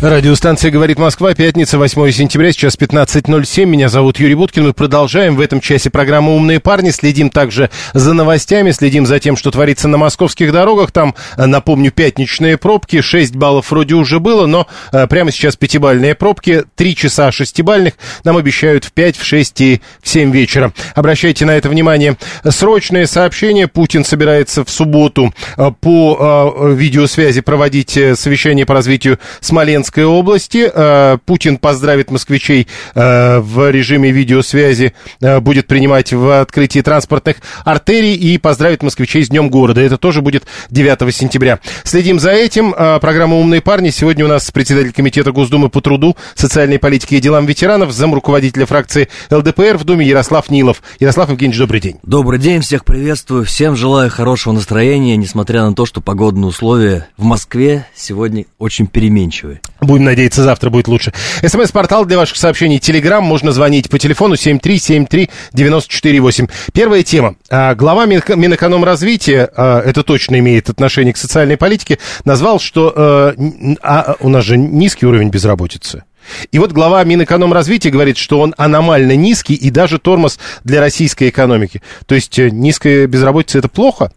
Радиостанция «Говорит Москва», пятница, 8 сентября, сейчас 15.07. Меня зовут Юрий Буткин. Мы продолжаем в этом часе программу «Умные парни». Следим также за новостями, следим за тем, что творится на московских дорогах. Там, напомню, пятничные пробки. 6 баллов вроде уже было, но э, прямо сейчас пятибальные пробки. 3 часа шестибальных нам обещают в 5, в 6 и в 7 вечера. Обращайте на это внимание. Срочное сообщение. Путин собирается в субботу э, по э, видеосвязи проводить совещание по развитию Смоленска Луганской области. Э, Путин поздравит москвичей э, в режиме видеосвязи, э, будет принимать в открытии транспортных артерий и поздравит москвичей с Днем города. Это тоже будет 9 сентября. Следим за этим. Программа «Умные парни». Сегодня у нас председатель комитета Госдумы по труду, социальной политике и делам ветеранов, зам руководителя фракции ЛДПР в Думе Ярослав Нилов. Ярослав Евгеньевич, добрый день. Добрый день, всех приветствую. Всем желаю хорошего настроения, несмотря на то, что погодные условия в Москве сегодня очень переменчивые. Будем надеяться, завтра будет лучше. СМС-портал для ваших сообщений. Телеграм. Можно звонить по телефону 7373948. Первая тема. А, глава Минэкономразвития, а, это точно имеет отношение к социальной политике, назвал, что а, а, у нас же низкий уровень безработицы. И вот глава Минэкономразвития говорит, что он аномально низкий и даже тормоз для российской экономики. То есть э, низкая безработица это плохо?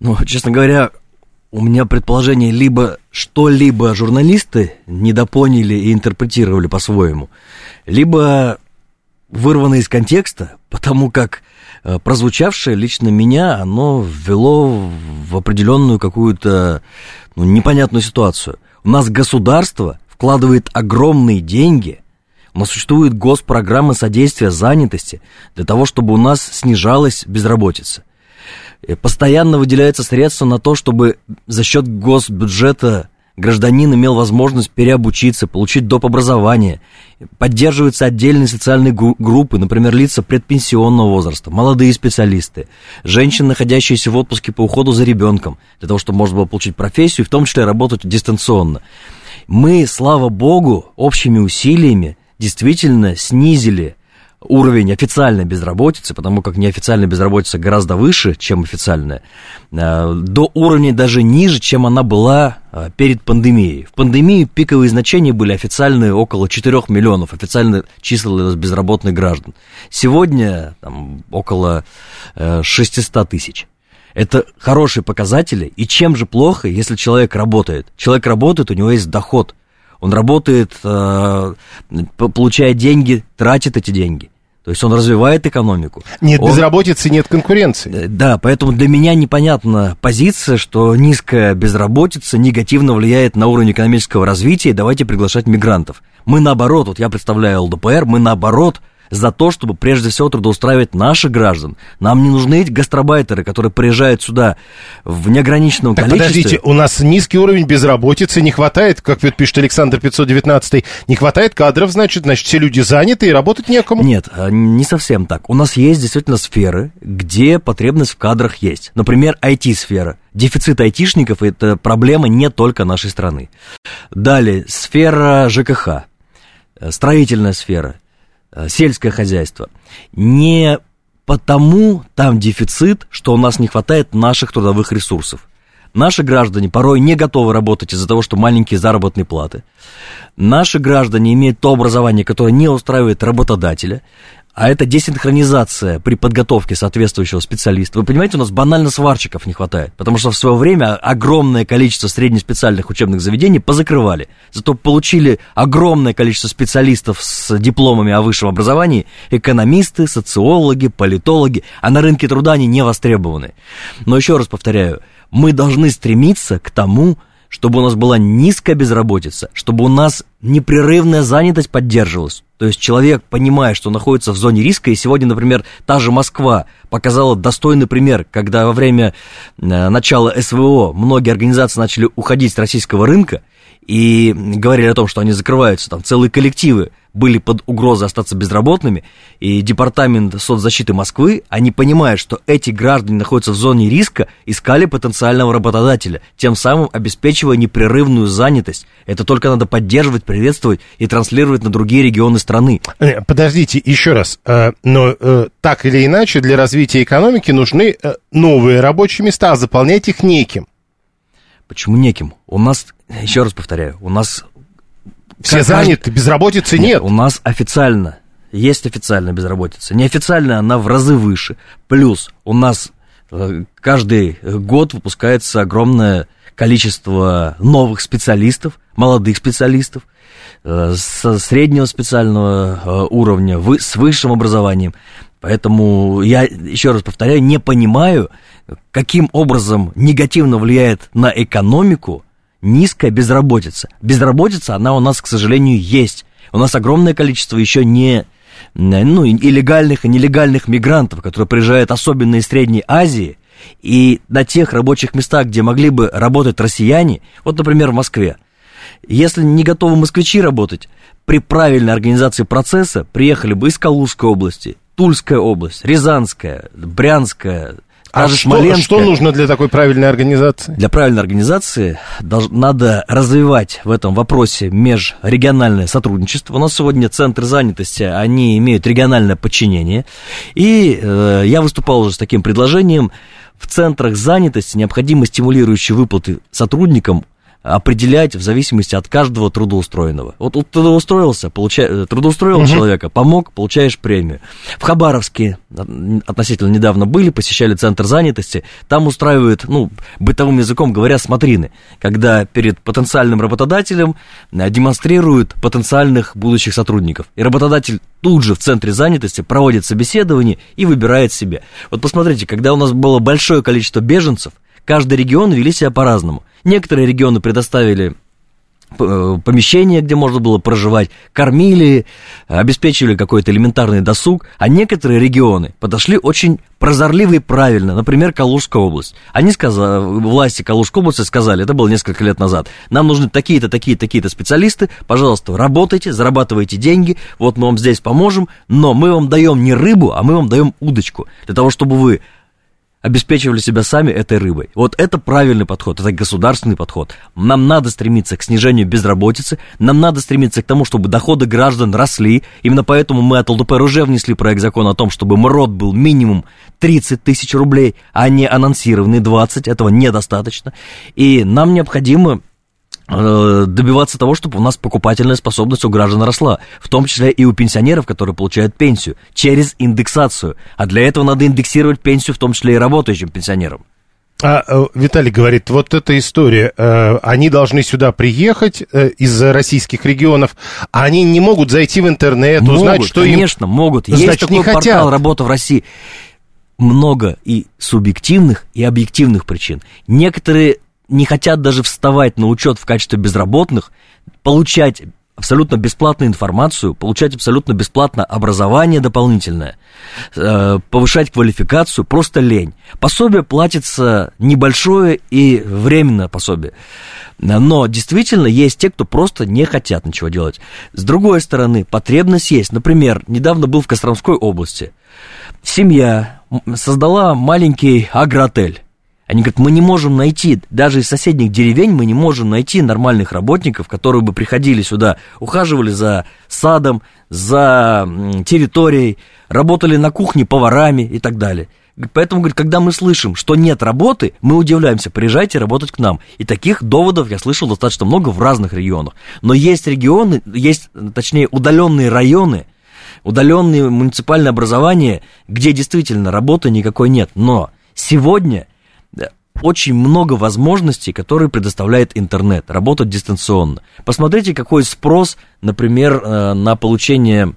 Ну, честно говоря, у меня предположение, либо что-либо журналисты недопоняли и интерпретировали по-своему, либо вырвано из контекста, потому как э, прозвучавшее лично меня, оно ввело в определенную какую-то ну, непонятную ситуацию. У нас государство вкладывает огромные деньги, у нас существует госпрограмма содействия занятости для того, чтобы у нас снижалась безработица – постоянно выделяются средства на то, чтобы за счет госбюджета гражданин имел возможность переобучиться, получить доп. образование. Поддерживаются отдельные социальные группы, например, лица предпенсионного возраста, молодые специалисты, женщины, находящиеся в отпуске по уходу за ребенком, для того, чтобы можно было получить профессию, в том числе работать дистанционно. Мы, слава богу, общими усилиями действительно снизили уровень официальной безработицы, потому как неофициальная безработица гораздо выше, чем официальная, э, до уровня даже ниже, чем она была э, перед пандемией. В пандемии пиковые значения были официальные около 4 миллионов, официально числилось безработных граждан. Сегодня там, около 600 э, тысяч. Это хорошие показатели. И чем же плохо, если человек работает? Человек работает, у него есть доход. Он работает, получает деньги, тратит эти деньги. То есть он развивает экономику. Нет он... безработицы, нет конкуренции. Э, да, поэтому для меня непонятна позиция, что низкая безработица негативно влияет на уровень экономического развития, и давайте приглашать мигрантов. Мы наоборот, вот я представляю ЛДПР, мы наоборот за то, чтобы прежде всего трудоустраивать наших граждан. Нам не нужны эти гастробайтеры, которые приезжают сюда в неограниченном так количестве. Подождите, у нас низкий уровень безработицы, не хватает, как пишет Александр 519, не хватает кадров, значит, значит, все люди заняты и работать некому. Нет, а, не совсем так. У нас есть действительно сферы, где потребность в кадрах есть. Например, IT-сфера. Дефицит айтишников – это проблема не только нашей страны. Далее, сфера ЖКХ, э, строительная сфера, Э, сельское хозяйство. Не потому там дефицит, что у нас не хватает наших трудовых ресурсов. Наши граждане порой не готовы работать из-за того, что маленькие заработные платы. Наши граждане имеют то образование, которое не устраивает работодателя. А это десинхронизация при подготовке соответствующего специалиста. Вы понимаете, у нас банально сварщиков не хватает, потому что в свое время огромное количество среднеспециальных учебных заведений позакрывали. Зато получили огромное количество специалистов с дипломами о высшем образовании, экономисты, социологи, политологи, а на рынке труда они не востребованы. Но еще раз повторяю, мы должны стремиться к тому, чтобы у нас была низкая безработица, чтобы у нас непрерывная занятость поддерживалась. То есть человек, понимая, что находится в зоне риска, и сегодня, например, та же Москва показала достойный пример, когда во время э, начала СВО многие организации начали уходить с российского рынка и говорили о том, что они закрываются, там целые коллективы были под угрозой остаться безработными, и Департамент соцзащиты Москвы, они понимают, что эти граждане находятся в зоне риска, искали потенциального работодателя, тем самым обеспечивая непрерывную занятость. Это только надо поддерживать, приветствовать и транслировать на другие регионы страны. Э, подождите, еще раз. Э, но э, так или иначе, для развития экономики нужны новые рабочие места, а заполнять их неким. Почему неким? У нас, еще раз повторяю, у нас... Все как, заняты, безработицы нет. нет. У нас официально есть официальная безработица. Неофициально она в разы выше. Плюс у нас э, каждый год выпускается огромное количество новых специалистов, молодых специалистов, э, с среднего специального э, уровня, с высшим образованием. Поэтому я, еще раз повторяю, не понимаю, каким образом негативно влияет на экономику низкая безработица. Безработица, она у нас, к сожалению, есть. У нас огромное количество еще не ну, и легальных и нелегальных мигрантов, которые приезжают особенно из Средней Азии, и на тех рабочих местах, где могли бы работать россияне, вот, например, в Москве, если не готовы москвичи работать, при правильной организации процесса приехали бы из Калужской области, Тульская область, Рязанская, Брянская, а что, что нужно для такой правильной организации? Для правильной организации долж, надо развивать в этом вопросе межрегиональное сотрудничество. У нас сегодня центры занятости, они имеют региональное подчинение. И э, я выступал уже с таким предложением. В центрах занятости необходимо стимулирующие выплаты сотрудникам определять в зависимости от каждого трудоустроенного. Вот, вот трудоустроился, получай, э, трудоустроил угу. человека, помог, получаешь премию. В Хабаровске относительно недавно были, посещали центр занятости, там устраивают, ну, бытовым языком говоря, смотрины, когда перед потенциальным работодателем э, демонстрируют потенциальных будущих сотрудников. И работодатель тут же в центре занятости проводит собеседование и выбирает себе. Вот посмотрите, когда у нас было большое количество беженцев, каждый регион вели себя по-разному. Некоторые регионы предоставили э, помещение, где можно было проживать, кормили, обеспечивали какой-то элементарный досуг, а некоторые регионы подошли очень прозорливо и правильно, например, Калужская область. Они сказали, власти Калужской области сказали, это было несколько лет назад, нам нужны такие-то, такие-то, такие-то специалисты, пожалуйста, работайте, зарабатывайте деньги, вот мы вам здесь поможем, но мы вам даем не рыбу, а мы вам даем удочку, для того, чтобы вы обеспечивали себя сами этой рыбой. Вот это правильный подход, это государственный подход. Нам надо стремиться к снижению безработицы, нам надо стремиться к тому, чтобы доходы граждан росли. Именно поэтому мы от ЛДПР уже внесли проект закона о том, чтобы МРОД был минимум 30 тысяч рублей, а не анонсированный 20. Этого недостаточно. И нам необходимо добиваться того, чтобы у нас покупательная способность у граждан росла, в том числе и у пенсионеров, которые получают пенсию, через индексацию. А для этого надо индексировать пенсию, в том числе и работающим пенсионерам. А, э, Виталий говорит, вот эта история, э, они должны сюда приехать из российских регионов, а они не могут зайти в интернет, могут, узнать, что конечно, им... конечно, могут. Есть Значит, такой не портал хотят. «Работа в России». Много и субъективных, и объективных причин. Некоторые не хотят даже вставать на учет в качестве безработных, получать абсолютно бесплатную информацию, получать абсолютно бесплатно образование дополнительное, э, повышать квалификацию, просто лень. Пособие платится небольшое и временное пособие. Но действительно есть те, кто просто не хотят ничего делать. С другой стороны, потребность есть. Например, недавно был в Костромской области. Семья создала маленький агроотель. Они говорят, мы не можем найти, даже из соседних деревень мы не можем найти нормальных работников, которые бы приходили сюда, ухаживали за садом, за территорией, работали на кухне поварами и так далее. Поэтому, говорит, когда мы слышим, что нет работы, мы удивляемся, приезжайте работать к нам. И таких доводов я слышал достаточно много в разных регионах. Но есть регионы, есть, точнее, удаленные районы, удаленные муниципальные образования, где действительно работы никакой нет. Но сегодня очень много возможностей, которые предоставляет интернет, работать дистанционно. Посмотрите, какой спрос, например, э, на получение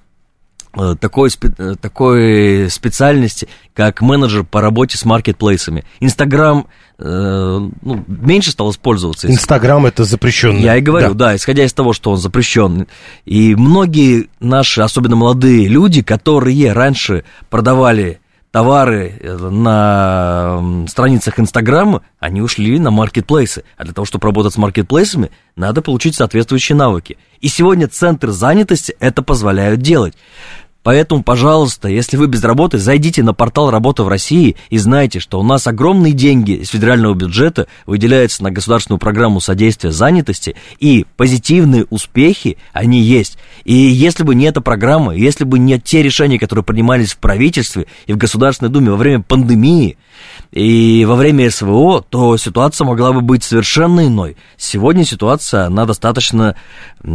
э, такой, э, такой специальности, как менеджер по работе с маркетплейсами. Инстаграм ну, меньше стал использоваться. Инстаграм это запрещенный. Я и говорю, да. да, исходя из того, что он запрещен. И многие наши, особенно молодые люди, которые раньше продавали товары э, на страницах Инстаграма, они ушли на маркетплейсы. А для того, чтобы работать с маркетплейсами, надо получить соответствующие навыки. И сегодня центры занятости это позволяют делать. Поэтому, пожалуйста, если вы без работы, зайдите на портал «Работа в России» и знайте, что у нас огромные деньги из федерального бюджета выделяются на государственную программу содействия занятости, и позитивные успехи, они есть. И если бы не эта программа, если бы не те решения, которые принимались в правительстве и в Государственной Думе во время пандемии, и во время СВО, то ситуация могла бы быть совершенно иной. Сегодня ситуация, она достаточно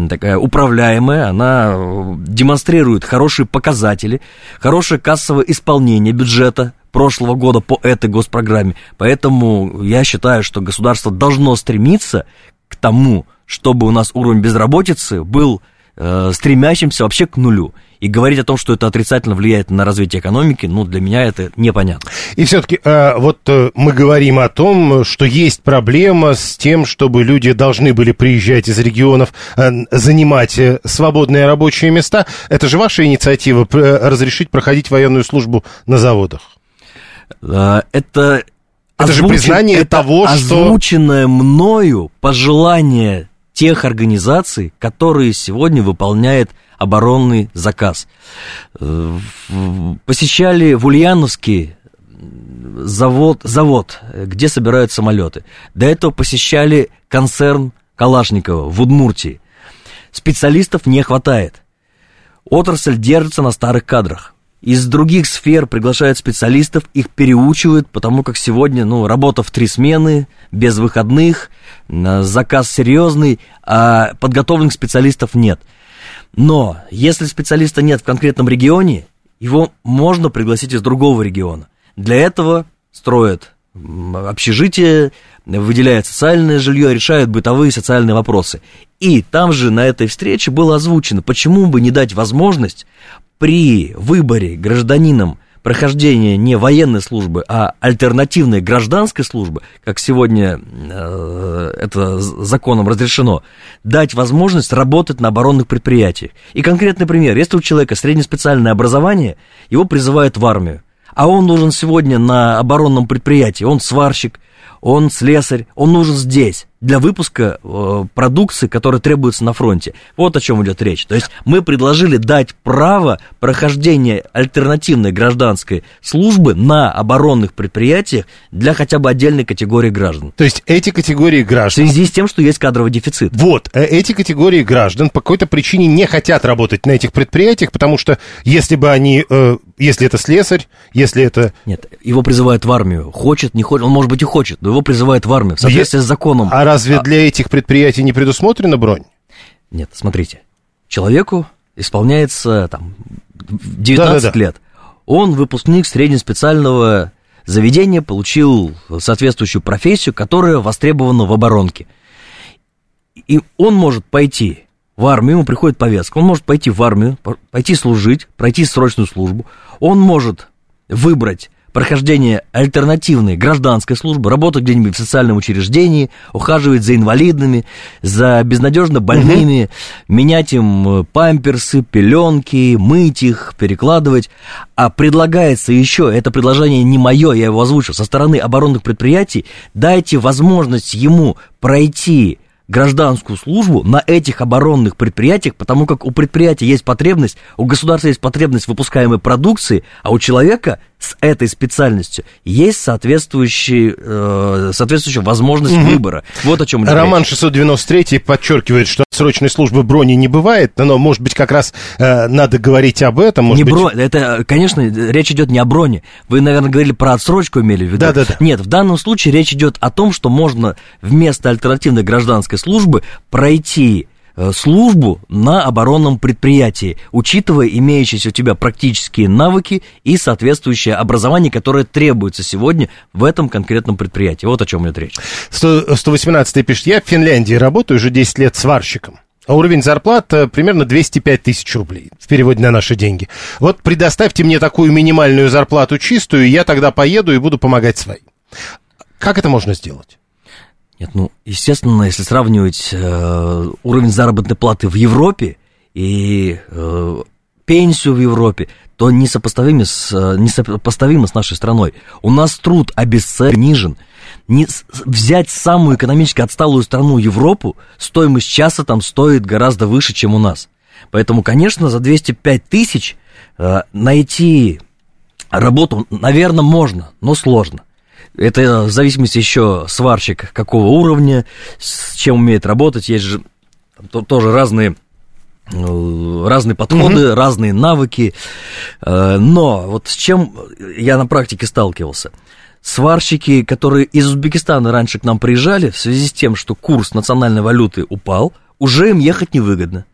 такая управляемая, она э, демонстрирует хорошие показатели, хорошее кассовое исполнение бюджета прошлого года по этой госпрограмме. Поэтому я считаю, что государство должно стремиться к тому, чтобы у нас уровень безработицы был э, стремящимся вообще к нулю. И говорить о том, что это отрицательно влияет на развитие экономики, ну, для меня это непонятно. И все-таки э, вот э, мы говорим о том, что есть проблема с тем, чтобы люди должны были приезжать из регионов, э, занимать э, свободные рабочие места. Это же ваша инициатива э, разрешить проходить военную службу на заводах. Э, это это озвучен, же признание это того, что... Озвученное мною пожелание тех организаций, которые сегодня выполняют оборонный заказ. Э, посещали в Ульяновске завод, завод, где собирают самолеты. До этого посещали концерн Калашникова в Удмуртии. Специалистов не хватает. Отрасль держится на старых кадрах. Из других сфер приглашают специалистов, их переучивают, потому как сегодня, ну, работа в три смены, без выходных, заказ серьезный, а подготовленных специалистов нет. Но если специалиста нет в конкретном регионе, его можно пригласить из другого региона. Для этого строят общежитие, выделяют социальное жилье, решают бытовые социальные вопросы. И там же на этой встрече было озвучено, почему бы не дать возможность при выборе гражданином прохождения не военной службы, а альтернативной гражданской службы, как сегодня э, это законом разрешено, дать возможность работать на оборонных предприятиях. И конкретный пример. Если у человека среднеспециальное образование, его призывают в армию, а он нужен сегодня на оборонном предприятии, он сварщик, он слесарь, он нужен здесь для выпуска э, продукции, которая требуется на фронте. Вот о чем идет речь. То есть мы предложили дать право прохождения альтернативной гражданской службы на оборонных предприятиях для хотя бы отдельной категории граждан. То есть эти категории граждан... В связи с тем, что есть кадровый дефицит. Вот, э, эти категории граждан по какой-то причине не хотят работать на этих предприятиях, потому что если бы они, э, если это слесарь, если это... Нет, его призывают в армию. Хочет, не хочет, он может быть и хочет, но его призывают в армию в соответствии Я... с законом. А разве а... для этих предприятий не предусмотрена бронь? Нет, смотрите. Человеку исполняется там 19 да, да, да. лет. Он выпускник среднеспециального заведения, получил соответствующую профессию, которая востребована в оборонке. И он может пойти в армию, ему приходит повестка, он может пойти в армию, пойти служить, пройти срочную службу, он может выбрать прохождение альтернативной гражданской службы, работать где-нибудь в социальном учреждении, ухаживать за инвалидами, за безнадежно больными, угу. менять им э, памперсы, пеленки, мыть их, перекладывать. А предлагается еще, это предложение не мое, я его озвучил, со стороны оборонных предприятий, дайте возможность ему пройти гражданскую службу на этих оборонных предприятиях, потому как у предприятия есть потребность, у государства есть потребность выпускаемой продукции, а у человека с этой специальностью есть соответствующий, э, соответствующая возможность угу. выбора. Вот о чем Роман речь. 693 подчеркивает, что срочной службы брони не бывает, но, может быть, как раз э, надо говорить об этом. Может не быть... бронь, это, конечно, речь идет не о броне. Вы, наверное, говорили про отсрочку, имели в виду. Да, да, да. Нет, в данном случае речь идет о том, что можно вместо альтернативной гражданской службы пройти службу на оборонном предприятии, учитывая имеющиеся у тебя практические навыки и соответствующее образование, которое требуется сегодня в этом конкретном предприятии. Вот о чем идет речь. 118 пишет, я в Финляндии работаю уже 10 лет сварщиком. А уровень зарплат э, примерно 205 тысяч рублей в переводе на наши деньги. Вот предоставьте мне такую минимальную зарплату чистую, я тогда поеду и буду помогать своим. Как это можно сделать? Нет, ну, естественно, если сравнивать э, уровень заработной платы в Европе и э, пенсию в Европе, то несопоставимо с, э, несопоставимо с нашей страной. У нас труд обесценен. Не, взять самую экономически отсталую страну Европу, стоимость часа там стоит гораздо выше, чем у нас. Поэтому, конечно, за 205 тысяч э, найти работу, наверное, можно, но сложно. Это в зависимости еще сварщик какого уровня, с чем умеет работать. Есть же тоже разные э, разные подходы, угу. разные навыки. Э, но вот с чем я на практике сталкивался? Сварщики, которые из Узбекистана раньше к нам приезжали, в связи с тем, что курс национальной валюты упал, уже им ехать невыгодно.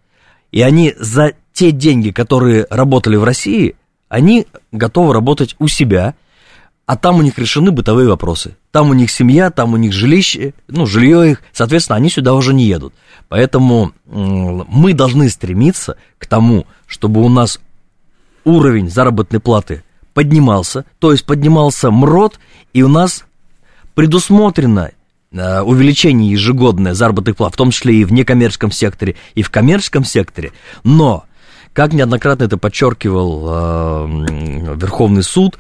И они за те деньги, которые работали в России, они готовы работать у себя, а там у них решены бытовые вопросы. Там у них семья, там у них жилище, ну, жилье их, соответственно, они сюда уже не едут. Поэтому мы должны стремиться к тому, чтобы у нас уровень заработной платы поднимался, то есть поднимался МРОД, и у нас предусмотрено э, увеличение ежегодное заработных плат, в том числе и в некоммерческом секторе, и в коммерческом секторе, но, как неоднократно это подчеркивал э, Верховный суд,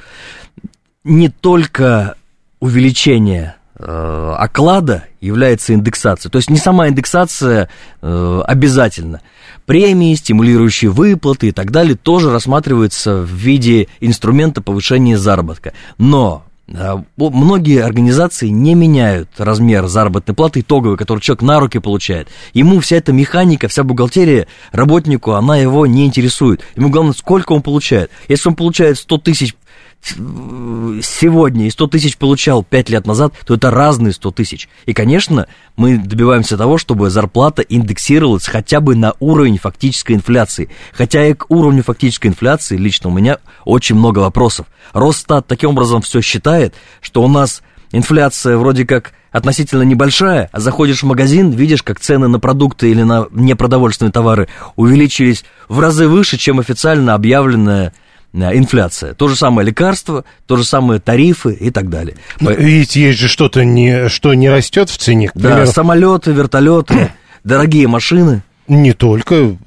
не только увеличение э, оклада является индексацией. То есть не сама индексация э, обязательно. Премии, стимулирующие выплаты и так далее тоже рассматриваются в виде инструмента повышения заработка. Но э, Многие организации не меняют размер заработной платы итоговой, который человек на руки получает. Ему вся эта механика, вся бухгалтерия работнику, она его не интересует. Ему главное, сколько он получает. Если он получает 100 тысяч сегодня и 100 тысяч получал 5 лет назад, то это разные 100 тысяч. И, конечно, мы добиваемся того, чтобы зарплата индексировалась хотя бы на уровень фактической инфляции. Хотя и к уровню фактической инфляции лично у меня очень много вопросов. Росстат таким образом все считает, что у нас инфляция вроде как относительно небольшая, а заходишь в магазин, видишь, как цены на продукты или на непродовольственные товары увеличились в разы выше, чем официально объявленная Э, инфляция. То же самое лекарство, то же самое тарифы и так далее. Но ведь есть же что-то, не, что не растет в цене. Да, самолеты, вертолеты, дорогие машины. Не только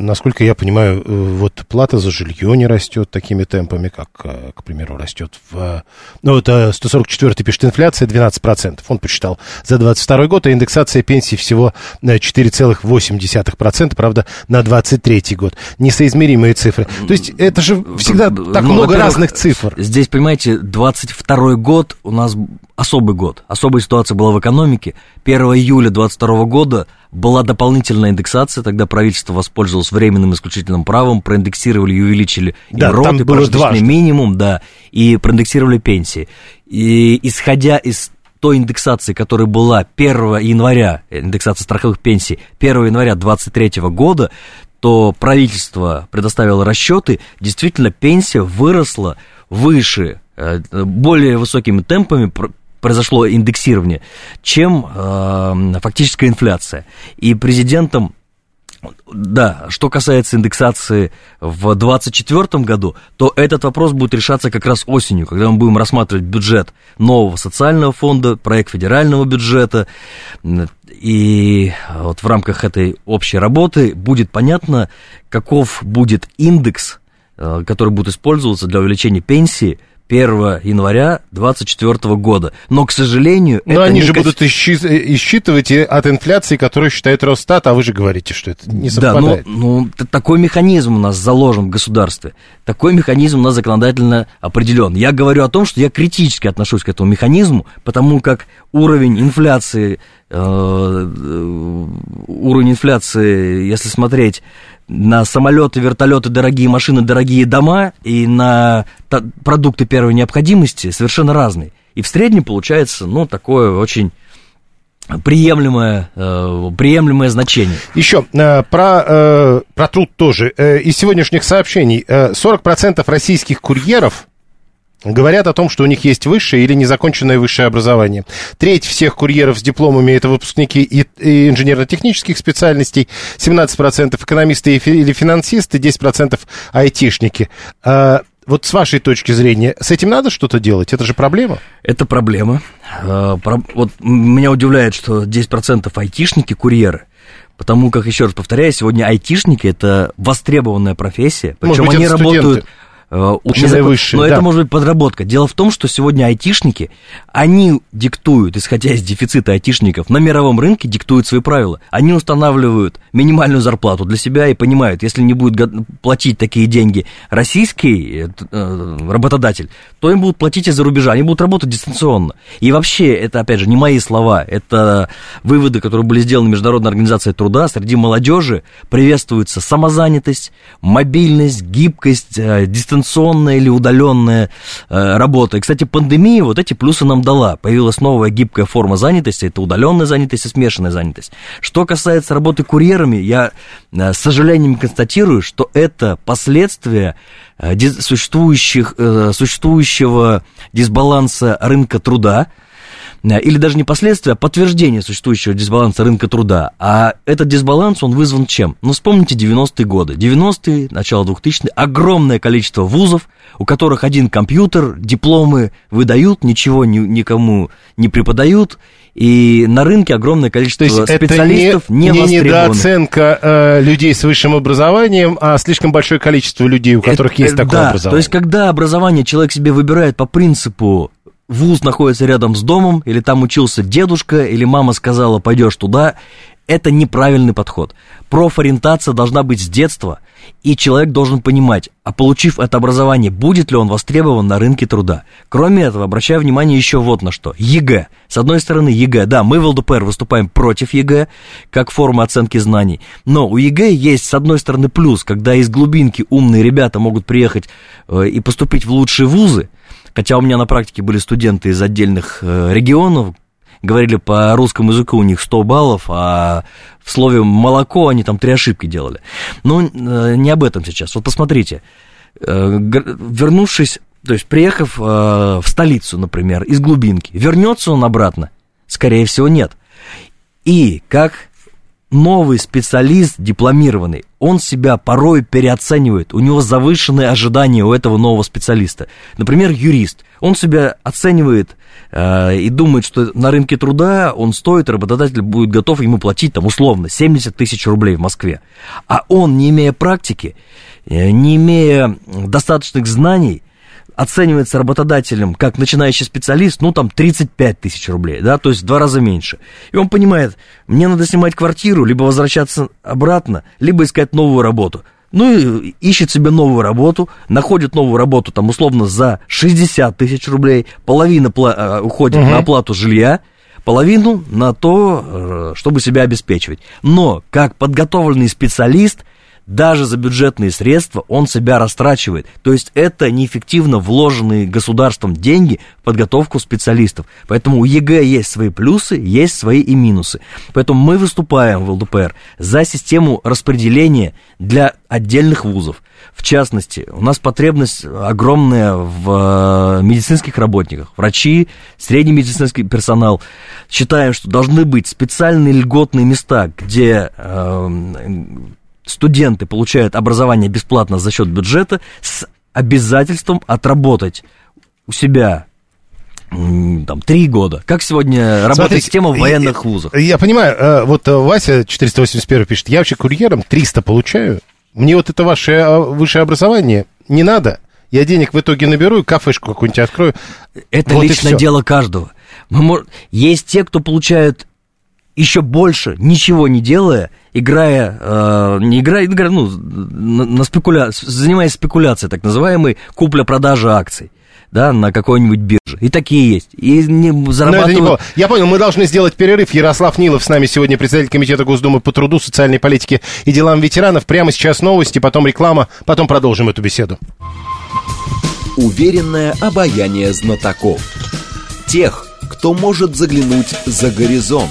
насколько я понимаю, э, вот плата за жилье не растет такими темпами, как, э, к примеру, растет в... Ну, это 144 пишет инфляция 12%. Он посчитал за 22 год, а индексация пенсии всего 4,8%, правда, на 23 год. Несоизмеримые цифры. То есть это же всегда так ну, много разных цифр. Здесь, понимаете, 22 год у нас особый год. Особая ситуация была в экономике. 1 июля 2022 года была дополнительная индексация, тогда правительство воспользовалось временным исключительным правом, проиндексировали и увеличили да, и роты, прожиточный минимум, да, и проиндексировали пенсии. И исходя из той индексации, которая была 1 января, индексация страховых пенсий, 1 января 2023 года, то правительство предоставило расчеты, действительно пенсия выросла выше, э, более высокими темпами произошло индексирование, чем э, фактическая инфляция. И президентом да, что касается индексации в 2024 году, то этот вопрос будет решаться как раз осенью, когда мы будем рассматривать бюджет нового социального фонда, проект федерального бюджета, и вот в рамках этой общей работы будет понятно, каков будет индекс, э, который будет использоваться для увеличения пенсии – 1 января 2024 года. Но, к сожалению... Но они же кос... будут исчитывать от инфляции, которую считает Росстат, а вы же говорите, что это не совпадает. Да, ну, ну такой механизм у нас заложен в государстве. Такой механизм у нас законодательно определен. Я говорю о том, что я критически отношусь к этому механизму, потому как уровень инфляции, э, э уровень инфляции, если смотреть на самолеты, вертолеты, дорогие машины, дорогие дома и на продукты первой необходимости совершенно разные. И в среднем получается, ну, такое очень приемлемое, э, приемлемое значение. Еще э, про, э, про труд тоже. Э, из сегодняшних сообщений. Э, 40% российских курьеров говорят о том, что у них есть высшее или незаконченное высшее образование. Треть всех курьеров с дипломами это выпускники и, и инженерно-технических специальностей, 17% экономисты или финансисты, 10% айтишники. А, вот с вашей точки зрения, с этим надо что-то делать? Это же проблема? Это проблема. А, вот меня удивляет, что 10% айтишники, курьеры. Потому как, еще раз повторяю, сегодня айтишники это востребованная профессия. Причем быть, они работают студенты. Э, незакон- высшие, Но да. это может быть подработка. Дело в том, что сегодня айтишники, они диктуют, исходя из дефицита айтишников, на мировом рынке диктуют свои правила. Они устанавливают минимальную зарплату для себя и понимают, если не будет платить такие деньги российский э, э, работодатель, то им будут платить из-за рубежа, они будут работать дистанционно. И вообще, это, опять же, не мои слова, это выводы, которые были сделаны Международной организацией труда, среди молодежи приветствуется самозанятость, мобильность, гибкость, э, дистанционная или удаленная э, работа. И, кстати, пандемия вот эти плюсы нам дала. Появилась новая гибкая форма занятости, это удаленная занятость и смешанная занятость. Что касается работы курьерами, я э, с сожалением констатирую, что это последствия э, существующих, существующего дисбаланса рынка труда, или даже не последствия, а подтверждение существующего дисбаланса рынка труда. А этот дисбаланс, он вызван чем? Ну, вспомните 90-е годы. 90-е, начало 2000-е, огромное количество вузов, у которых один компьютер, дипломы выдают, ничего ни- никому не преподают, и на рынке огромное количество То есть это специалистов не, не, не востребованных. недооценка э, людей с высшим образованием, а слишком большое количество людей, у которых Это- есть э, такое да, образование. То есть, когда образование человек себе выбирает по принципу вуз находится рядом с домом, или там учился дедушка, или мама сказала, пойдешь туда, это неправильный подход. Профориентация должна быть с детства, и человек должен понимать, а получив это образование, будет ли он востребован на рынке труда. Кроме этого, обращаю внимание еще вот на что. ЕГЭ. С одной стороны, ЕГЭ. Да, мы в ЛДПР выступаем против ЕГЭ, как форма оценки знаний. Но у ЕГЭ есть, с одной стороны, плюс, когда из глубинки умные ребята могут приехать э, и поступить в лучшие вузы, Хотя у меня на практике были студенты из отдельных э, регионов, говорили по русскому языку у них 100 баллов, а в слове молоко они там три ошибки делали. Но э, не об этом сейчас. Вот посмотрите, э, вернувшись, то есть приехав в столицу, например, из глубинки, вернется он обратно? Скорее всего, нет. И как новый специалист, дипломированный, он себя порой переоценивает, у него завышенные ожидания у этого нового специалиста. Например, юрист, он себя оценивает э, и думает, что на рынке труда он стоит, работодатель будет готов ему платить там условно 70 тысяч рублей в Москве. А он, не имея практики, э, не имея достаточных знаний, оценивается работодателем как начинающий специалист, ну, там, 35 тысяч рублей, да, то есть в два раза меньше. И он понимает, мне надо снимать квартиру, либо возвращаться обратно, либо искать новую работу. Ну, и ищет себе новую работу, находит новую работу, там, условно, за 60 тысяч рублей, половина пла- э, уходит на оплату жилья, половину на то, э, чтобы себя обеспечивать. Но, как подготовленный специалист, даже за бюджетные средства он себя растрачивает. То есть это неэффективно вложенные государством деньги в подготовку специалистов. Поэтому у ЕГЭ есть свои плюсы, есть свои и минусы. Поэтому мы выступаем в ЛДПР за систему распределения для отдельных вузов. В частности, у нас потребность огромная в э, медицинских работниках. Врачи, средний медицинский персонал. Считаем, что должны быть специальные льготные места, где э, студенты получают образование бесплатно за счет бюджета с обязательством отработать у себя там три года. Как сегодня работает Смотрите, система в военных вузах? Я понимаю, э, вот э, Вася 481 пишет, я вообще курьером 300 получаю, мне вот это ваше э, высшее образование не надо, я денег в итоге наберу и кафешку какую-нибудь открою. Это Вот личное дело каждого. Мы мор- Есть те, кто получают еще больше, ничего не делая, играя, э, не играя, играя, ну, на, на спекуля... занимаясь спекуляцией, так называемой, купля-продажа акций, да, на какой-нибудь бирже. И такие есть. И не Но это зарабатывают... не было. Я понял, мы должны сделать перерыв. Ярослав Нилов с нами сегодня, председатель комитета Госдумы по труду, социальной политике и делам ветеранов. Прямо сейчас новости, потом реклама, потом продолжим эту беседу. Уверенное обаяние знатоков. Тех, кто может заглянуть за горизонт.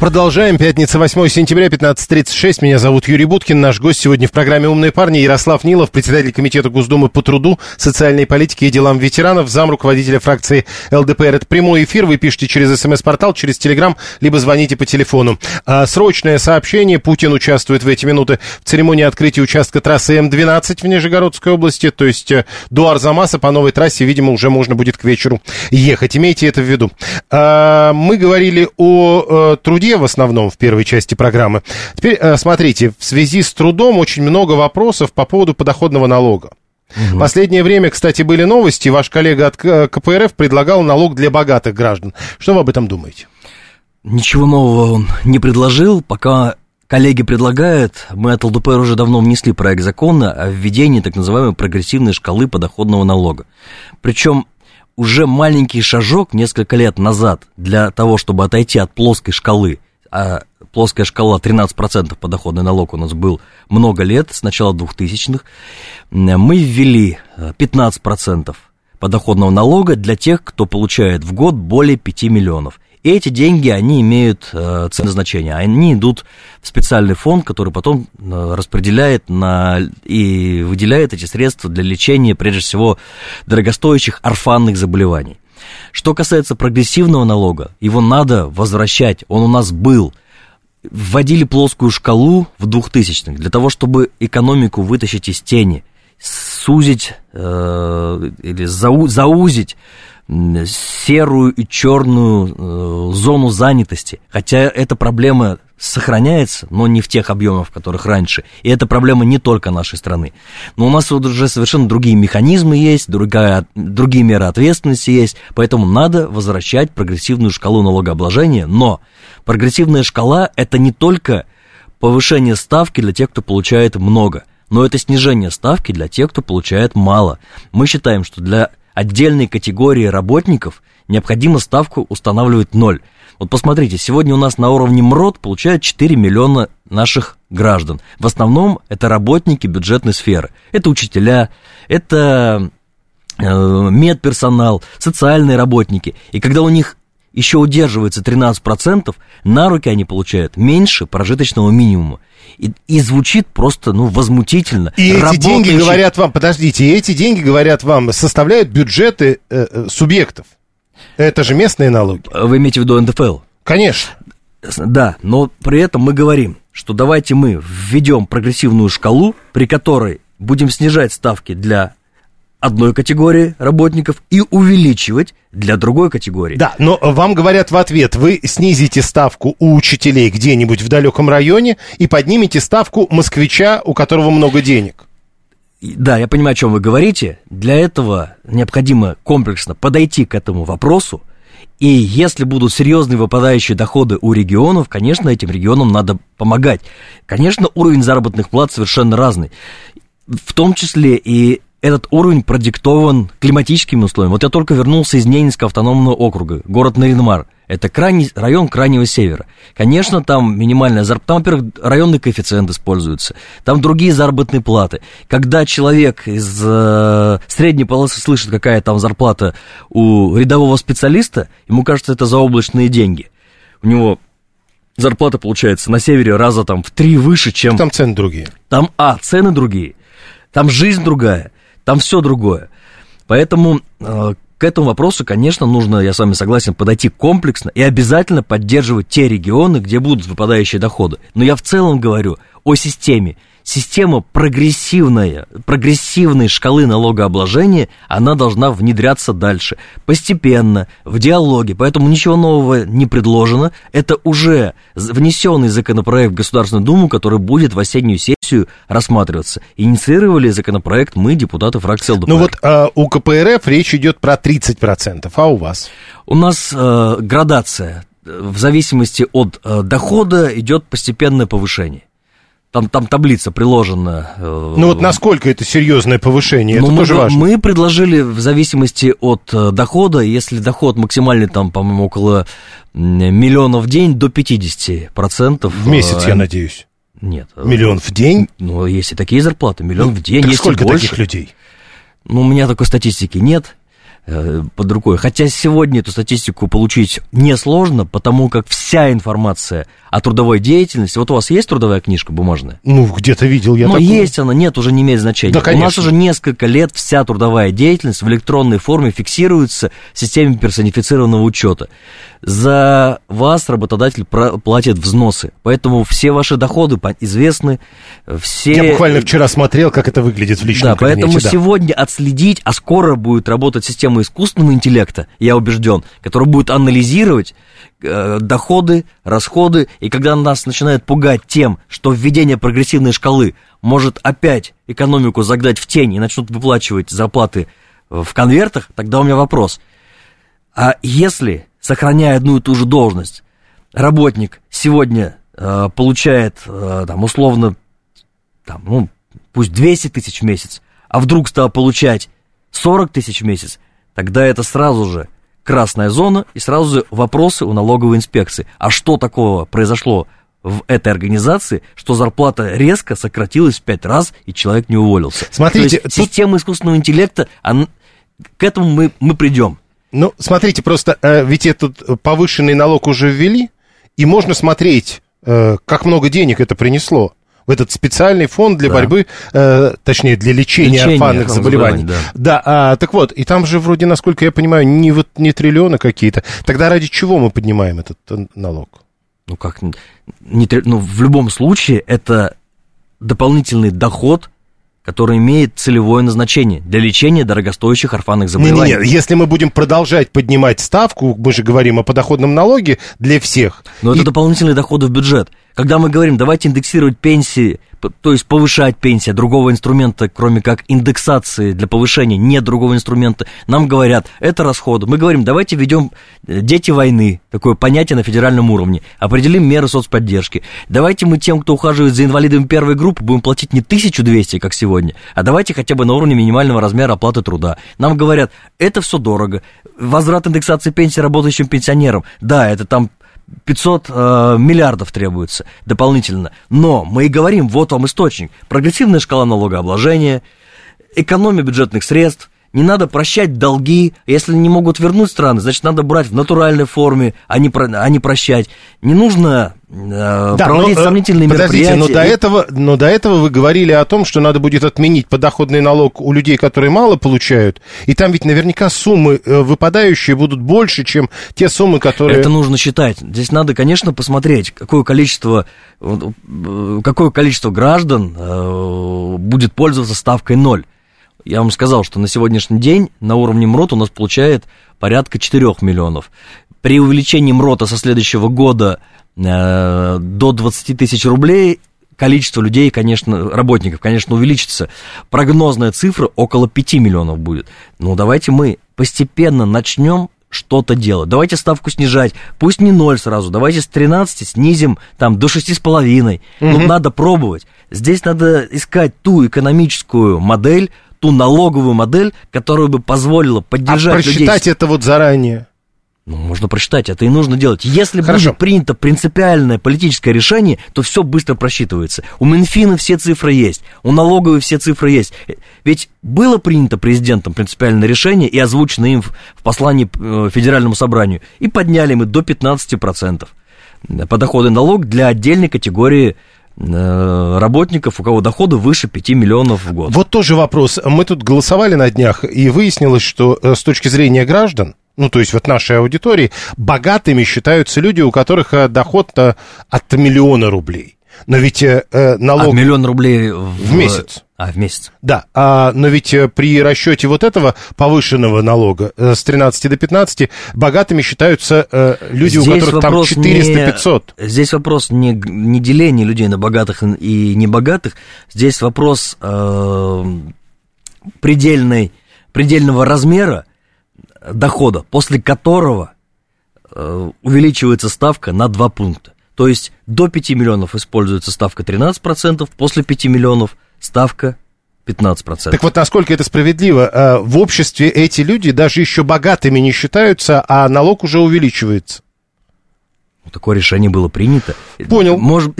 Продолжаем. Пятница, 8 сентября, 15.36. Меня зовут Юрий Буткин. Наш гость сегодня в программе «Умные парни» Ярослав Нилов, председатель Комитета Госдумы по труду, социальной политике и делам ветеранов, зам руководителя фракции ЛДПР. Это прямой эфир. Вы пишите через смс-портал, через телеграм, либо звоните по телефону. А, срочное сообщение. Путин участвует в эти минуты в церемонии открытия участка трассы М-12 в Нижегородской области. То есть э, до Арзамаса по новой трассе, видимо, уже можно будет к вечеру ехать. Имейте это в виду. А, мы говорили о э, труде в основном в первой части программы. Теперь э, смотрите, в связи с трудом очень много вопросов по поводу подоходного налога. Угу. Последнее время, кстати, были новости. Ваш коллега от КПРФ предлагал налог для богатых граждан. Что вы об этом думаете? Ничего нового он не предложил. Пока коллеги предлагают, мы от ЛДПР уже давно внесли проект закона о введении так называемой прогрессивной шкалы подоходного налога. Причем уже маленький шажок несколько лет назад для того, чтобы отойти от плоской шкалы, а плоская шкала 13% подоходный налог у нас был много лет, с начала 2000-х, мы ввели 15% подоходного налога для тех, кто получает в год более 5 миллионов. Эти деньги, они имеют э, ценное значение. Они идут в специальный фонд, который потом э, распределяет на, и выделяет эти средства для лечения, прежде всего, дорогостоящих орфанных заболеваний. Что касается прогрессивного налога, его надо возвращать, он у нас был. Вводили плоскую шкалу в 2000-х для того, чтобы экономику вытащить из тени, сузить э, или зау, заузить серую и черную э, зону занятости. Хотя эта проблема сохраняется, но не в тех объемах, в которых раньше. И это проблема не только нашей страны. Но у нас уже совершенно другие механизмы есть, другая, другие меры ответственности есть, поэтому надо возвращать прогрессивную шкалу налогообложения. Но прогрессивная шкала – это не только повышение ставки для тех, кто получает много, но это снижение ставки для тех, кто получает мало. Мы считаем, что для отдельной категории работников необходимо ставку устанавливать ноль. Вот посмотрите, сегодня у нас на уровне МРОД получают 4 миллиона наших граждан. В основном это работники бюджетной сферы. Это учителя, это э, медперсонал, социальные работники. И когда у них еще удерживается 13%, на руки они получают меньше прожиточного минимума. И, и звучит просто, ну, возмутительно. И эти деньги говорят вам, подождите, и эти деньги, говорят вам, составляют бюджеты э, э, субъектов. Это же местные налоги. Вы имеете в виду НДФЛ? Конечно. Да, но при этом мы говорим, что давайте мы введем прогрессивную шкалу, при которой будем снижать ставки для одной категории работников и увеличивать для другой категории. Да, но вам говорят в ответ, вы снизите ставку у учителей где-нибудь в далеком районе и поднимете ставку москвича, у которого много денег. Да, я понимаю, о чем вы говорите. Для этого необходимо комплексно подойти к этому вопросу. И если будут серьезные выпадающие доходы у регионов, конечно, этим регионам надо помогать. Конечно, уровень заработных плат совершенно разный. В том числе и этот уровень продиктован климатическими условиями. Вот я только вернулся из Ненецкого автономного округа, город Наринмар. Это крайний, район крайнего севера. Конечно, там минимальная зарплата. Там, во-первых, районный коэффициент используется. Там другие заработные платы. Когда человек из э, средней полосы слышит, какая там зарплата у рядового специалиста, ему кажется, это заоблачные деньги. У него зарплата получается на севере раза там в три выше, чем... Там цены другие. Там, а, цены другие. Там жизнь другая там все другое. Поэтому э, к этому вопросу, конечно, нужно, я с вами согласен, подойти комплексно и обязательно поддерживать те регионы, где будут выпадающие доходы. Но я в целом говорю о системе система прогрессивная, прогрессивной шкалы налогообложения, она должна внедряться дальше, постепенно, в диалоге. Поэтому ничего нового не предложено. Это уже внесенный законопроект в Государственную Думу, который будет в осеннюю сессию рассматриваться. Инициировали законопроект мы, депутаты фракции ЛДПР. Ну вот а, у КПРФ речь идет про 30%, а у вас? У нас э, градация. В зависимости от э, дохода идет постепенное повышение. Там, там таблица приложена. Э, ну вот насколько это серьезное повышение, это ну, мы, тоже важно. Мы предложили в зависимости от э, дохода, если доход максимальный, там, по-моему, около миллиона в день до 50%. В месяц, я э, надеюсь. Нет. Миллион в день? Ну, есть и такие зарплаты, миллион в день, так есть сколько и больше. таких людей? Ну, у меня такой статистики нет. Э, под рукой. Хотя сегодня эту статистику получить несложно, потому как вся информация о трудовой деятельности... Вот у вас есть трудовая книжка бумажная? Ну, где-то видел я Ну, такую. есть она, нет, уже не имеет значения. Да, конечно. У нас уже несколько лет вся трудовая деятельность в электронной форме фиксируется в системе персонифицированного учета. За вас работодатель платит взносы, поэтому все ваши доходы известны, все... Я буквально вчера смотрел, как это выглядит в личном Да, кабинете. поэтому да. сегодня отследить, а скоро будет работать система искусственного интеллекта, я убежден, которая будет анализировать э, доходы, расходы, и когда нас начинает пугать тем, что введение прогрессивной шкалы может опять экономику загнать в тень и начнут выплачивать зарплаты э, в конвертах, тогда у меня вопрос. А если, сохраняя одну и ту же должность, работник сегодня э, получает, э, там, условно, там, ну, пусть 200 тысяч в месяц, а вдруг стал получать 40 тысяч в месяц, тогда это сразу же красная зона и сразу же вопросы у налоговой инспекции. А что такого произошло в этой организации, что зарплата резко сократилась в пять раз, и человек не уволился? Смотрите, То есть тут- система искусственного интеллекта, он- к этому мы, мы придем. Ну, смотрите, просто э, ведь этот повышенный налог уже ввели, и можно смотреть, э, как много денег это принесло в этот специальный фонд для Да. борьбы, э, точнее, для лечения, Лечение орфанных заболеваний. заболеваний, Да, а, так вот, и там же вроде, насколько я понимаю, не, вот, не триллионы какие-то. Тогда ради чего мы поднимаем этот э, налог? Ну как, не, ну, в любом случае это дополнительный доход, который имеет целевое назначение для лечения дорогостоящих орфанных заболеваний. Не-не-не, если мы будем продолжать поднимать ставку, мы же говорим о подоходном налоге для всех. Но это И- дополнительные доходы в бюджет. Когда мы говорим, давайте индексировать пенсии, то есть повышать пенсии, другого инструмента, кроме как индексации для повышения, нет другого инструмента, нам говорят, это расходы. Мы говорим, давайте введем э, дети войны, такое понятие на федеральном уровне, определим меры соцподдержки. Давайте мы тем, кто ухаживает за инвалидами первой группы, будем платить не 1200, как сегодня, а давайте хотя бы на уровне минимального размера оплаты труда. Нам говорят, это все дорого. Возврат индексации пенсии работающим пенсионерам, да, это там 500 э, миллиардов требуется дополнительно. Но мы и говорим, вот вам источник. Прогрессивная шкала налогообложения, экономия бюджетных средств, не надо прощать долги. Если не могут вернуть страны, значит, надо брать в натуральной форме, а не, про- а не прощать. Не нужно э, Да, проводить но, э, сомнительные подождите, мероприятия. но до, И- этого, но до этого вы говорили о том, что надо будет отменить подоходный налог у людей, которые мало получают, и там ведь наверняка суммы э, выпадающие будут больше, чем те суммы, которые... Это нужно считать. Здесь надо, конечно, посмотреть, какое количество, э, какое количество граждан э, будет пользоваться ставкой ноль. Я вам сказал, что на сегодняшний день на уровне МРОТ у нас получает порядка 4 миллионов. При увеличении МРОТа со следующего года э, до 20 тысяч рублей количество людей, конечно, работников, конечно, увеличится. Прогнозная цифра около 5 миллионов будет. Ну, давайте мы постепенно начнем что-то делать. Давайте ставку снижать. Пусть не ноль сразу. Давайте с 13 снизим там до 6,5. Ну, надо пробовать. Здесь надо искать ту экономическую модель, ту налоговую модель, которая бы позволила а поддержать людей. просчитать это вот заранее. Ну, можно просчитать, это и нужно делать. Если Хорошо. будет принято принципиальное политическое решение, то все быстро просчитывается. У Минфина все цифры есть, у налоговой все цифры есть. Э, Ведь было принято президентом принципиальное решение и озвучено им в, послании э, Федеральному собранию, и подняли мы до 15% подоходный налог для отдельной категории э, работников, у кого доходы выше 5 миллионов в год. Вот тоже вопрос. Мы тут голосовали на днях, и выяснилось, что э, с точки зрения граждан, ну, то есть вот нашей аудитории, богатыми считаются люди, у которых э, доход э, от миллиона рублей. Но ведь э, э, А, налог... миллион рублей в, в месяц. А, в месяц. Да, а, но ведь э, при расчете вот этого повышенного налога э, с 13 до 15 богатыми считаются э, люди, у Здесь которых там вопрос 400-500. Не, здесь вопрос не, не деление людей на богатых и небогатых. Здесь вопрос э, предельной, предельного размера дохода, после которого увеличивается ставка на 2 пункта. То есть до 5 миллионов используется ставка 13%, после 5 миллионов ставка 15%. Так вот, насколько это справедливо? Э, В обществе эти люди даже еще богатыми не считаются, а налог уже увеличивается. Такое решение было принято. Понял. Может,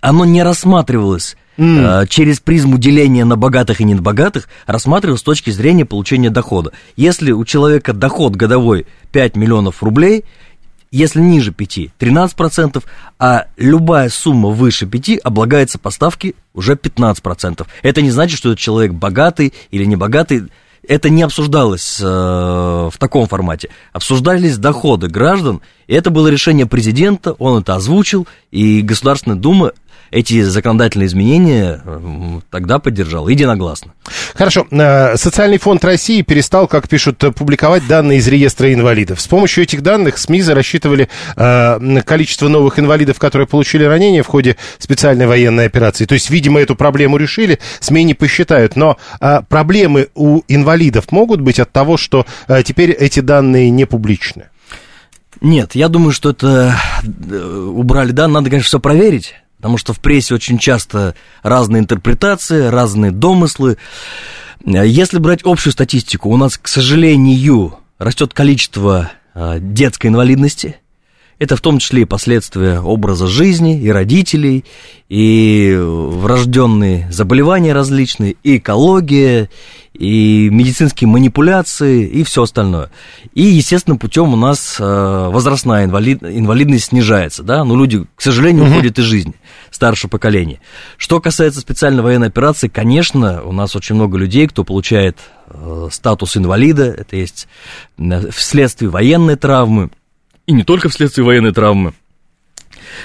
оно не рассматривалось mm. через призму деления на богатых и небогатых рассматривал с точки зрения получения дохода. Если у человека доход годовой 5 миллионов рублей, если ниже 5, 13%, а любая сумма выше 5 облагается по ставке уже 15%. Это не значит, что этот человек богатый или небогатый. Это не обсуждалось э, в таком формате. Обсуждались доходы граждан, и это было решение президента, он это озвучил, и Государственная Дума эти законодательные изменения тогда поддержал единогласно. Хорошо. Э, Социальный фонд России перестал, как пишут, публиковать данные из реестра инвалидов. С помощью этих данных СМИ рассчитывали э, количество новых инвалидов, которые получили ранения в ходе специальной военной операции. То есть, видимо, эту проблему решили, СМИ не посчитают. Но э, проблемы у инвалидов могут быть от того, что теперь эти данные не публичны? Нет, я думаю, что это убрали, да, надо, конечно, все проверить, Потому что в прессе очень часто разные интерпретации, разные домыслы. Если брать общую статистику, у нас, к сожалению, растет количество а, детской инвалидности – это в том числе и последствия образа жизни, и родителей, и врожденные заболевания различные, и экология, и медицинские манипуляции, и все остальное. И, естественным путем у нас э, возрастная инвалид, инвалидность снижается, да, но люди, к сожалению, угу. уходят из жизни, старшее поколение. Что касается специальной военной операции, конечно, у нас очень много людей, кто получает э, статус инвалида, это есть э, вследствие военной травмы, и не только вследствие военной травмы.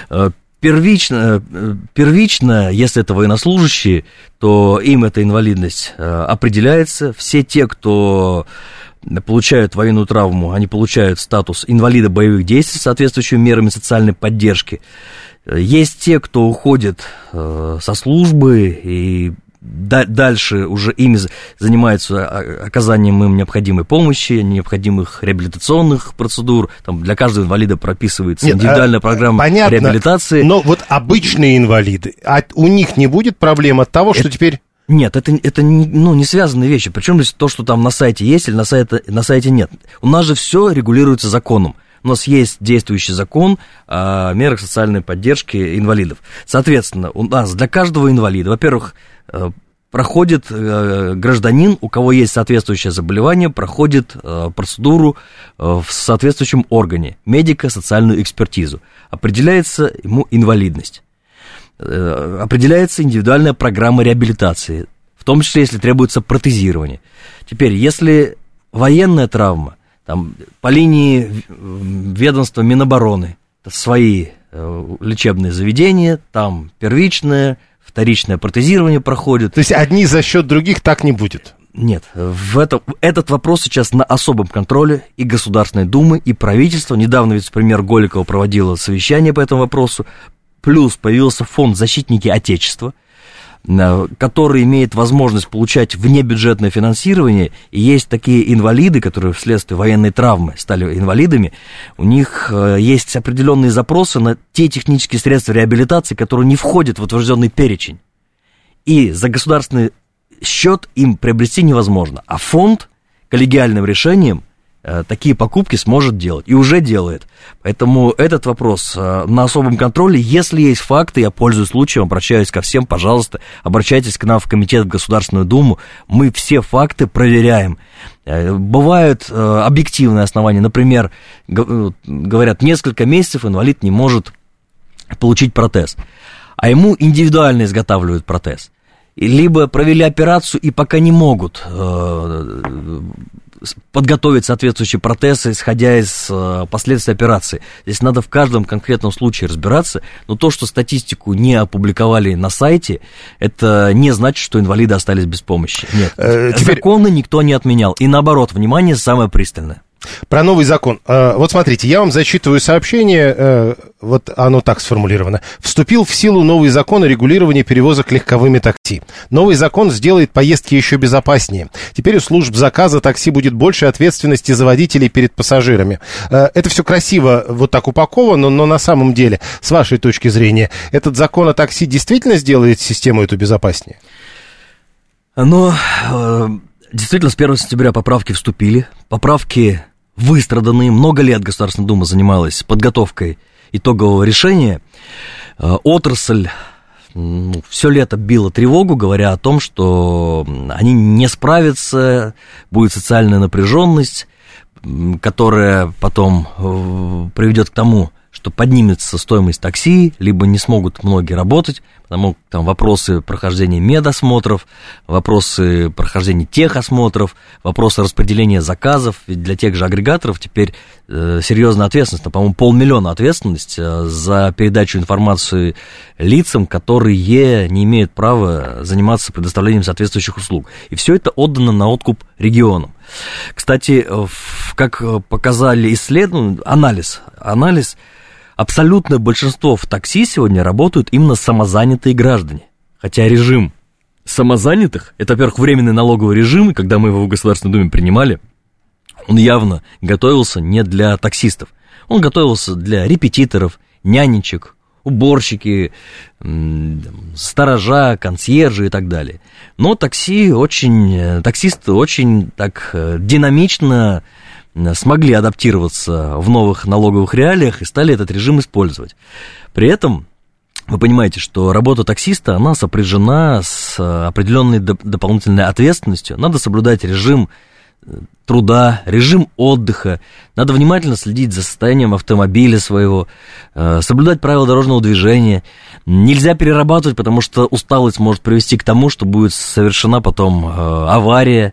Э, первично, э, первично, если это военнослужащие, то им эта инвалидность э, определяется. Все те, кто получают военную травму, они получают статус инвалида боевых действий с соответствующими мерами социальной поддержки. Есть те, кто уходит со службы и дальше уже ими занимаются оказанием им необходимой помощи, необходимых реабилитационных процедур. Там для каждого инвалида прописывается Нет, индивидуальная а, программа понятно, реабилитации. Но вот обычные инвалиды, а у них не будет проблем от того, что это... теперь нет, это, это не, ну, не связанные вещи. Причем то, что там на сайте есть или на сайте, на сайте нет. У нас же все регулируется законом. У нас есть действующий закон о мерах социальной поддержки инвалидов. Соответственно, у нас для каждого инвалида, во-первых, Э, проходит э, гражданин, у кого есть соответствующее заболевание, проходит э, процедуру в соответствующем органе, медико-социальную экспертизу. Определяется ему инвалидность. Определяется индивидуальная программа реабилитации, в том числе, если требуется протезирование. Теперь, если военная травма, там, по линии ведомства Минобороны, свои лечебные заведения, там первичная, вторичное протезирование проходит. То есть одни за счет других так не будет? Нет, в это, этот вопрос сейчас на особом контроле и Государственной Думы, и правительства. Недавно вице-премьер Голикова проводила совещание по этому вопросу. Плюс появился фонд «Защитники Отечества», Э, который имеет возможность получать внебюджетное финансирование, и есть такие инвалиды, которые вследствие военной травмы стали инвалидами, у них э, есть определенные запросы на те технические средства реабилитации, которые не входят в утвержденный перечень. И за государственный счет им приобрести невозможно. А фонд коллегиальным решением – такие покупки сможет делать и уже делает. Поэтому этот вопрос э, на особом контроле. Если есть факты, я пользуюсь случаем, обращаюсь ко всем, пожалуйста, обращайтесь к нам в Комитет в Государственную Думу. Мы все факты проверяем. Э, бывают объективные основания. Например, говорят, несколько месяцев инвалид не может получить протез, а ему индивидуально изготавливают протез либо провели операцию и пока не могут подготовить соответствующие протезы, исходя из э, последствий операции. Здесь надо в каждом конкретном случае разбираться, но то, что статистику не опубликовали на сайте, это не значит, что инвалиды остались без помощи. Нет. Э, теперь... Законы никто не отменял. И наоборот, внимание самое пристальное. Про новый закон. А, вот смотрите, я вам зачитываю сообщение, э, вот оно так сформулировано. Вступил в силу новый закон о регулировании перевозок легковыми такси. Новый закон сделает поездки еще безопаснее. Теперь у служб заказа такси будет больше ответственности за водителей перед пассажирами. Э, это все красиво вот так упаковано, но на самом деле, с вашей точки зрения, этот закон о такси действительно сделает систему эту безопаснее? Но э, действительно с 1 сентября поправки вступили. Поправки выстраданные. Много лет Государственная Дума занималась подготовкой итогового решения. Э, отрасль ну, все лето било тревогу, говоря о том, что они не справятся, будет социальная напряженность, которая потом э, приведет к тому, что поднимется стоимость такси, либо не смогут многие работать, потому там вопросы прохождения медосмотров, вопросы прохождения техосмотров, вопросы распределения заказов. Ведь для тех же агрегаторов теперь э, серьезная ответственность, по-моему, полмиллиона ответственность э, за передачу информации лицам, которые не имеют права заниматься предоставлением соответствующих услуг. И все это отдано на откуп регионам. Кстати, как показали исследования, анализ, анализ абсолютное большинство в такси сегодня работают именно самозанятые граждане. Хотя режим самозанятых, это, во-первых, временный налоговый режим, и когда мы его в Государственной Думе принимали, он явно готовился не для таксистов. Он готовился для репетиторов, нянечек, уборщики, сторожа, консьержи и так далее. Но такси очень, э, таксисты очень так э, динамично смогли адаптироваться в новых налоговых реалиях и стали этот режим использовать. При этом вы понимаете, что работа таксиста, она сопряжена с определенной дополнительной ответственностью. Надо соблюдать режим э, труда, режим отдыха. Надо внимательно следить за состоянием автомобиля своего, э, соблюдать правила дорожного движения. Нельзя перерабатывать, потому что усталость может привести к тому, что будет совершена потом э, авария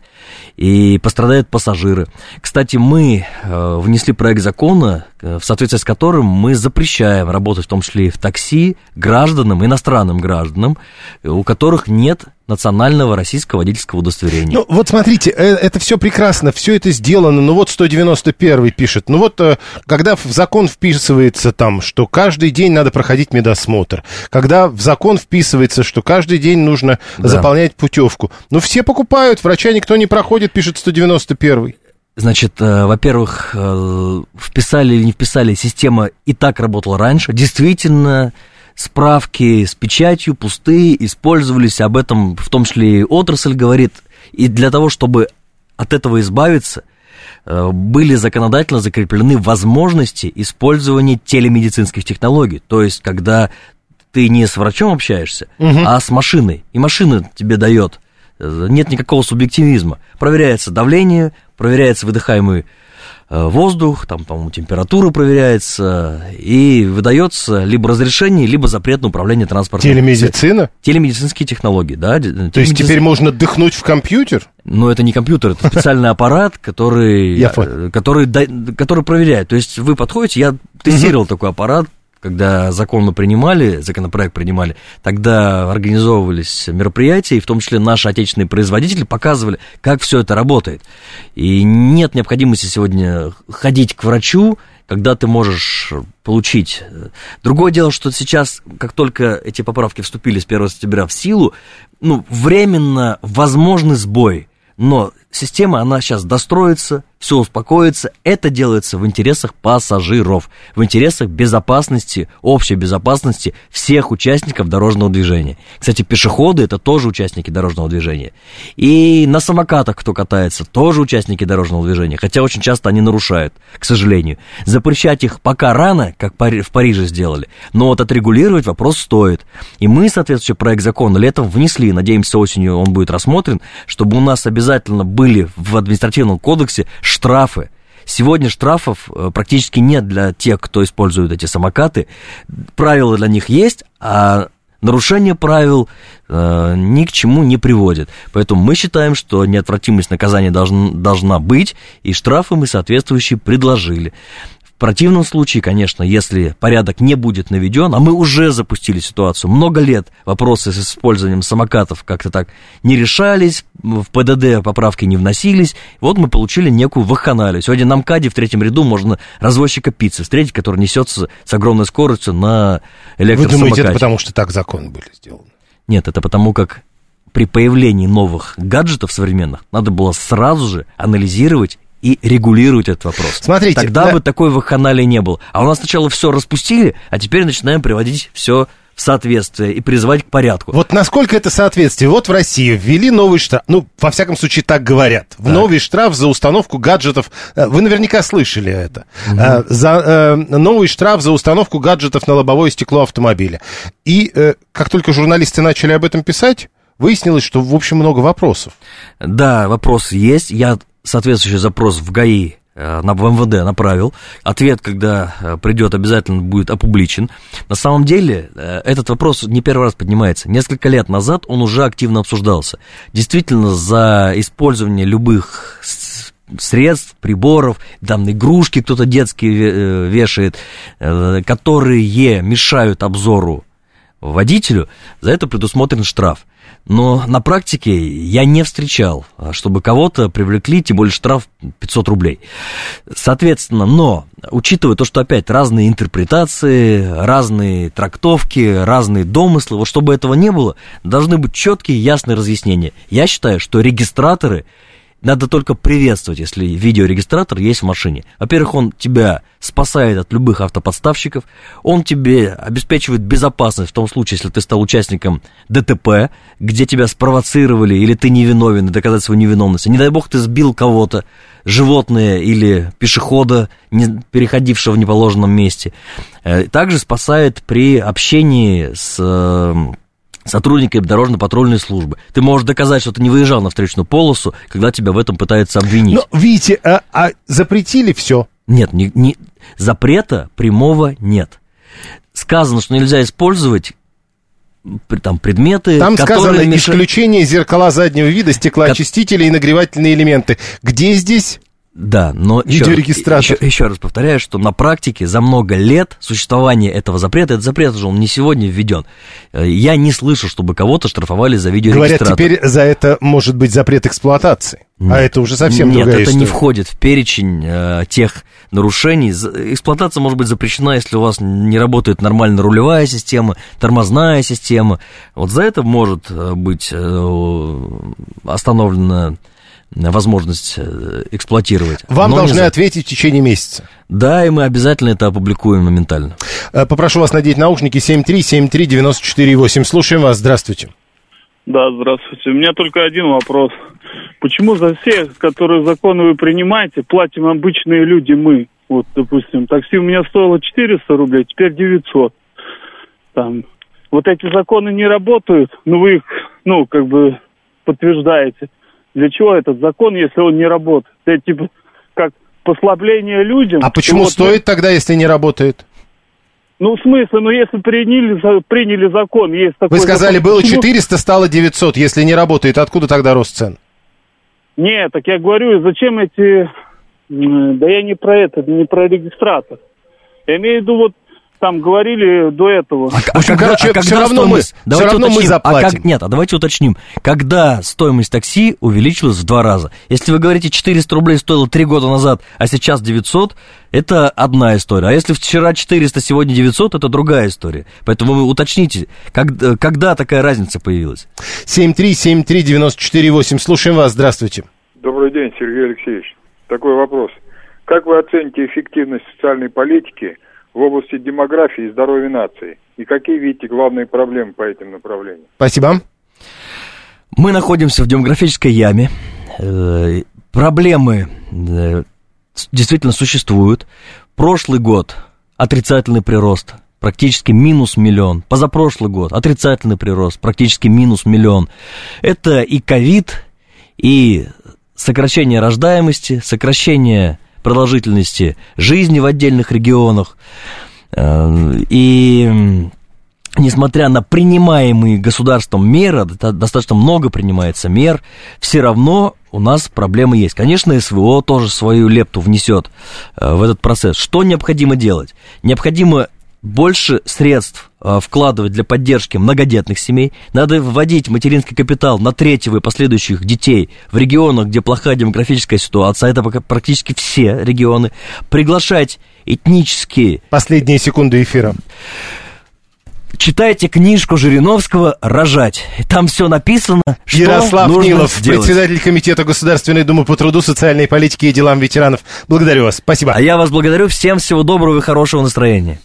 и пострадают пассажиры. Кстати, мы э, внесли проект закона, в соответствии с которым мы запрещаем работать в том числе и в такси гражданам, иностранным гражданам, у которых нет национального российского водительского удостоверения. Ну, вот смотрите, это все прекрасно, все это сделано, ну вот 191 пишет, ну вот э, когда в закон вписывается там, что каждый день надо проходить медосмотр, когда в закон вписывается, что каждый день нужно да. заполнять путевку, ну все покупают, врача никто не проходит, пишет 191 Значит, э, во-первых, э, вписали или не вписали, система и так работала раньше. Действительно, справки с печатью пустые, использовались, об этом в том числе и отрасль говорит. И для того, чтобы от этого избавиться, э, были законодательно закреплены возможности использования телемедицинских технологий. То есть, когда ты не с врачом общаешься, угу. а с машиной, и машина тебе дает, э, нет никакого субъективизма. Проверяется давление, проверяется выдыхаемый воздух, там, по-моему, температура проверяется, и выдается либо разрешение, либо запрет на управление транспортом. Телемедицина? Телемедицинские технологии, да. То есть теперь можно дыхнуть в компьютер? Ну, это не компьютер, это специальный аппарат, который, который, который проверяет. То есть вы подходите, я тестировал такой аппарат, когда закон мы принимали, законопроект принимали, тогда организовывались мероприятия, и в том числе наши отечественные производители показывали, как все это работает. И нет необходимости сегодня ходить к врачу, когда ты можешь получить. Другое дело, что сейчас, как только эти поправки вступили с 1 сентября в силу, ну, временно возможный сбой, но система, она сейчас достроится, все успокоится. Это делается в интересах пассажиров, в интересах безопасности, общей безопасности всех участников дорожного движения. Кстати, пешеходы это тоже участники дорожного движения. И на самокатах, кто катается, тоже участники дорожного движения, хотя очень часто они нарушают, к сожалению. Запрещать их пока рано, как в Париже сделали, но вот отрегулировать вопрос стоит. И мы, соответствующий проект закона летом внесли, надеемся, осенью он будет рассмотрен, чтобы у нас обязательно были в административном кодексе штрафы. Сегодня штрафов э, практически нет для тех, кто использует эти самокаты. Правила для них есть, а нарушение правил э, ни к чему не приводит. Поэтому мы считаем, что неотвратимость наказания должен, должна быть, и штрафы мы соответствующие предложили противном случае, конечно, если порядок не будет наведен, а мы уже запустили ситуацию, много лет вопросы с использованием самокатов как-то так не решались, в ПДД поправки не вносились, вот мы получили некую вахханалию. Сегодня на МКАДе в третьем ряду можно развозчика пиццы встретить, который несется с огромной скоростью на электросамокате. Вы думаете, это потому что так законы были сделаны? Нет, это потому как при появлении новых гаджетов современных надо было сразу же анализировать и регулировать этот вопрос. Смотрите, тогда да. бы такой вакханалии не было. А у нас сначала все распустили, а теперь начинаем приводить все в соответствие и призывать к порядку. Вот насколько это соответствие? Вот в России ввели новый штраф, ну, во всяком случае, так говорят. В новый штраф за установку гаджетов, э, вы наверняка слышали это, угу. за э, новый штраф за установку гаджетов на лобовое стекло автомобиля. И э, как только журналисты начали об этом писать, выяснилось, что, в общем, много вопросов. Да, вопросы есть. Я соответствующий запрос в ГАИ Э, на МВД направил. Ответ, когда э, придет, обязательно будет опубличен. На самом деле, э, этот вопрос не первый раз поднимается. Несколько лет назад он уже активно обсуждался. Действительно, за использование любых средств, приборов, там игрушки кто-то детские вешает, которые мешают обзору водителю, за это предусмотрен штраф. Но на практике я не встречал, чтобы кого-то привлекли, тем более штраф 500 рублей. Соответственно, но, учитывая то, что опять разные интерпретации, разные трактовки, разные домыслы, вот чтобы этого не было, должны быть четкие ясные разъяснения. Я считаю, что регистраторы надо только приветствовать, если видеорегистратор есть в машине. Во-первых, он тебя спасает от любых автоподставщиков, он тебе обеспечивает безопасность в том случае, если ты стал участником ДТП, где тебя спровоцировали, или ты невиновен, и доказать свою невиновность. Не дай бог ты сбил кого-то, животное или пешехода, не, переходившего в неположенном месте. Э, также спасает при общении с сотрудниками дорожно-патрульной службы. Ты можешь доказать, что ты не выезжал на встречную полосу, когда тебя в этом пытаются обвинить. Но, видите, а, а запретили все? Нет, не, не, запрета прямого нет. Сказано, что нельзя использовать там предметы, Там сказано меш... исключение зеркала заднего вида, стеклоочистители и нагревательные элементы. Где здесь? Да, но еще, еще, еще раз повторяю, что на практике за много лет существования этого запрета, этот запрет уже он не сегодня введен, э, я не слышу, чтобы кого-то штрафовали за видеорегистратор. Говорят, теперь за это может быть запрет эксплуатации, а Нет. а это уже совсем Нет, другая это история. не входит в перечень э, тех нарушений. Эксплуатация может быть запрещена, если у вас не работает нормально рулевая система, тормозная система. Вот за это может э, быть э, остановлена возможность э, эксплуатировать. Вам должны ответить в течение месяца. Да, и мы обязательно это опубликуем моментально. Э, попрошу вас надеть наушники 7373948. Слушаем вас. Здравствуйте. Да, здравствуйте. У меня только один вопрос. Почему за все, которые законы вы принимаете, платим обычные люди мы? Вот, допустим, такси у меня стоило 400 рублей, теперь 900. Там, вот эти законы не работают, но вы их, ну, как бы подтверждаете. Для чего этот закон, если он не работает? Это типа как послабление людям. А почему вот, стоит тогда, если не работает? Ну, в смысле, ну, если приняли, приняли закон, есть такой... Вы сказали, закон, было 400, стало 900. Если не работает, откуда тогда рост цен? Нет, так я говорю, зачем эти... Да я не про это, не про регистратор. Я имею в виду вот там говорили до этого. А, в общем, а короче, а все равно, мы, все равно мы заплатим. А как, нет, а давайте уточним. Когда стоимость такси увеличилась в два раза? Если вы говорите, 400 рублей стоило три года назад, а сейчас 900, это одна история. А если вчера 400, сегодня 900, это другая история. Поэтому вы уточните, как, когда такая разница появилась? 7373948. Слушаем вас. Здравствуйте. Добрый день, Сергей Алексеевич. Такой вопрос. Как вы оцените эффективность социальной политики – в области демографии и здоровья нации? И какие видите главные проблемы по этим направлениям? Спасибо. Мы находимся в демографической яме. Э, проблемы э, действительно существуют. Прошлый год отрицательный прирост, практически минус миллион. Позапрошлый год отрицательный прирост, практически минус миллион. Это и ковид, и сокращение рождаемости, сокращение продолжительности жизни в отдельных регионах. Э, и несмотря на принимаемые государством меры, достаточно много принимается мер, все равно у нас проблемы есть. Конечно, СВО тоже свою лепту внесет э, в этот процесс. Что необходимо делать? Необходимо больше средств а, вкладывать для поддержки многодетных семей, надо вводить материнский капитал на третьего и последующих детей в регионах, где плохая демографическая ситуация, это практически все регионы, приглашать этнические... Последние секунды эфира. Читайте книжку Жириновского «Рожать». Там все написано, что Ярослав нужно Нилов, сделать. председатель Комитета Государственной Думы по труду, социальной политике и делам ветеранов. Благодарю вас. Спасибо. А я вас благодарю. Всем всего доброго и хорошего настроения.